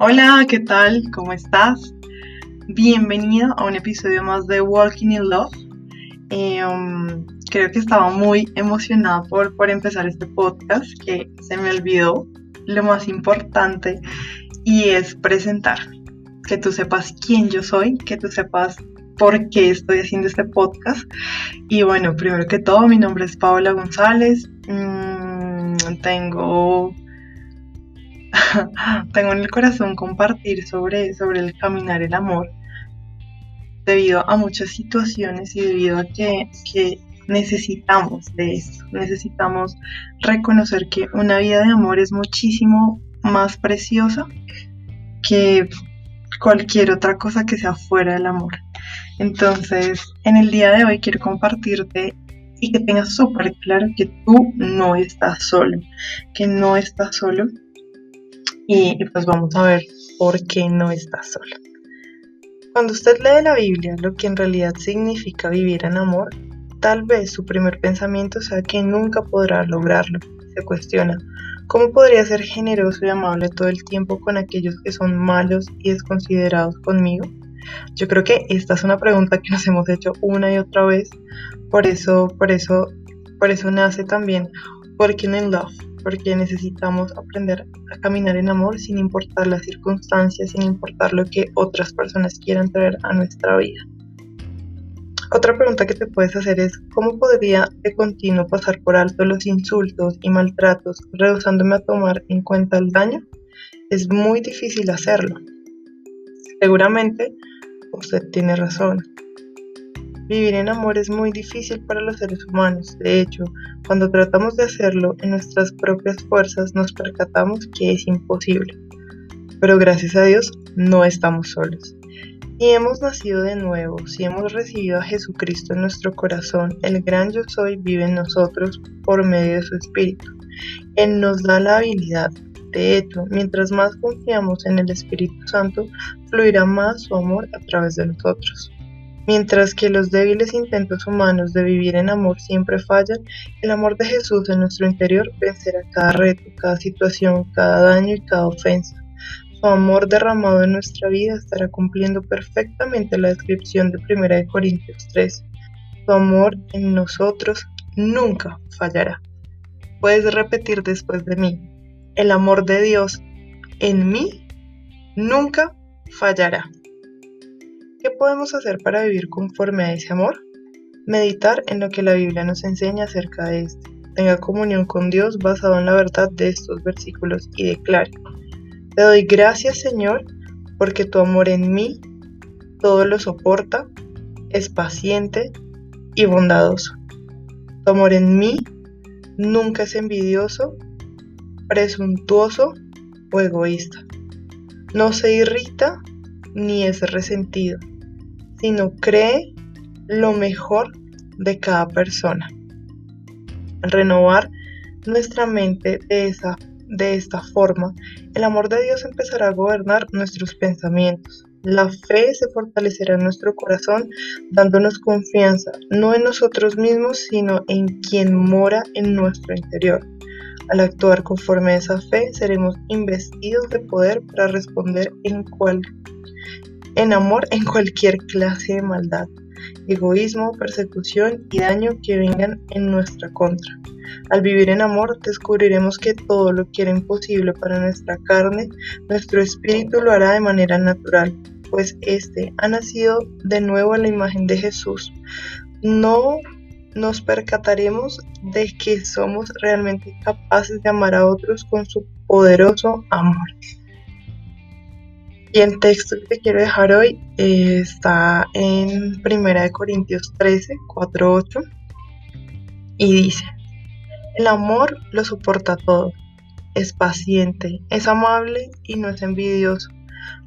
Hola, ¿qué tal? ¿Cómo estás? Bienvenido a un episodio más de Walking in Love. Eh, um, creo que estaba muy emocionada por, empezar este podcast, que se me olvidó lo más importante y es presentar, que tú sepas quién yo soy, que tú sepas por qué estoy haciendo este podcast. Y bueno, primero que todo, mi nombre es Paola González, mm, tengo tengo en el corazón compartir sobre, sobre el caminar el amor debido a muchas situaciones y debido a que, necesitamos de esto, necesitamos reconocer que una vida de amor es muchísimo más preciosa que cualquier otra cosa que sea fuera del amor. Entonces, en el día de hoy quiero compartirte y que tengas súper claro que tú no estás solo, que no estás solo. Y, pues vamos a ver por qué no estás solo. Cuando usted lee la Biblia, lo que en realidad significa vivir en amor, tal vez su primer pensamiento sea que nunca podrá lograrlo. Se cuestiona, ¿cómo podría ser generoso y amable todo el tiempo con aquellos que son malos y desconsiderados conmigo? Yo creo que esta es una pregunta que nos hemos hecho una y otra vez, por eso, por eso, por eso nace también Working in Love, porque necesitamos aprender a caminar en amor sin importar las circunstancias, sin importar lo que otras personas quieran traer a nuestra vida. Otra pregunta que te puedes hacer es, ¿cómo podría de continuo pasar por alto los insultos y maltratos, rehusándome a tomar en cuenta el daño? Es muy difícil hacerlo. Seguramente usted tiene razón. Vivir en amor es muy difícil para los seres humanos. De hecho, cuando tratamos de hacerlo en nuestras propias fuerzas nos percatamos que es imposible. Pero gracias a Dios no estamos solos. Y hemos nacido de nuevo, si hemos recibido a Jesucristo en nuestro corazón, el gran yo soy vive en nosotros por medio de su Espíritu. Él nos da la habilidad, de hecho, mientras más confiamos en el Espíritu Santo, fluirá más su amor a través de nosotros. Mientras que los débiles intentos humanos de vivir en amor siempre fallan, el amor de Jesús en nuestro interior vencerá cada reto, cada situación, cada daño y cada ofensa. Su amor derramado en nuestra vida estará cumpliendo perfectamente la descripción de 1 Corintios 3. Su amor en nosotros nunca fallará. Puedes repetir después de mí, el amor de Dios en mí nunca fallará. ¿Qué podemos hacer para vivir conforme a ese amor? Meditar en lo que la Biblia nos enseña acerca de este. Tenga comunión con Dios basado en la verdad de estos versículos y declare. Te doy gracias Señor porque tu amor en mí todo lo soporta, es paciente y bondadoso. Tu amor en mí nunca es envidioso presuntuoso o egoísta. No se irrita ni es resentido, sino cree lo mejor de cada persona. renovar nuestra mente de, esa, de esta forma, el amor de Dios empezará a gobernar nuestros pensamientos. La fe se fortalecerá en nuestro corazón, dándonos confianza, no en nosotros mismos, sino en quien mora en nuestro interior. Al actuar conforme a esa fe, seremos investidos de poder para responder en, cual, en amor en cualquier clase de maldad, egoísmo, persecución y daño que vengan en nuestra contra. Al vivir en amor, descubriremos que todo lo que era imposible para nuestra carne, nuestro espíritu lo hará de manera natural, pues éste ha nacido de nuevo a la imagen de Jesús. No nos percataremos de que somos realmente capaces de amar a otros con su poderoso amor. Y el texto que te quiero dejar hoy eh, está en 1 Corintios 13, 4, 8 y dice, el amor lo soporta todo, es paciente, es amable y no es envidioso.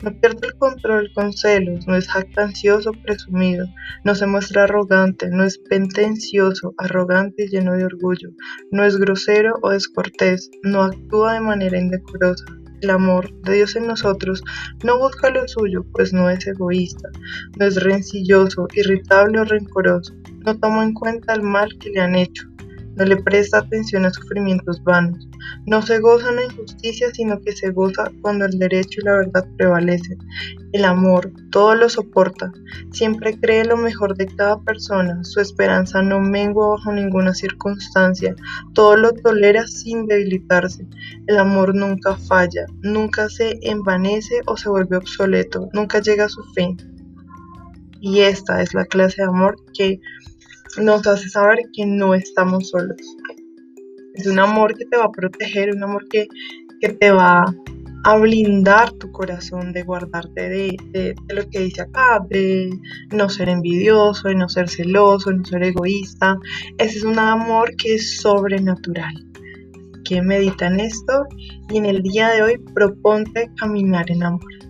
No pierde el control con celos, no es jactancioso presumido, no se muestra arrogante, no es pentencioso, arrogante y lleno de orgullo, no es grosero o descortés, no actúa de manera indecorosa. El amor de Dios en nosotros no busca lo suyo, pues no es egoísta, no es rencilloso, irritable o rencoroso, no toma en cuenta el mal que le han hecho, no le presta atención a sufrimientos vanos, No se goza en la injusticia, sino que se goza cuando el derecho y la verdad prevalecen. El amor todo lo soporta, siempre cree lo mejor de cada persona, su esperanza no mengua bajo ninguna circunstancia, todo lo tolera sin debilitarse. El amor nunca falla, nunca se envanece o se vuelve obsoleto, nunca llega a su fin. Y esta es la clase de amor que nos hace saber que no estamos solos es un amor que te va a proteger, un amor que, te va a blindar tu corazón, de guardarte de, lo que dice acá, de no ser envidioso, de no ser celoso, de no ser egoísta. Ese es un amor que es sobrenatural. Que medita en esto y en el día de hoy proponte caminar en amor.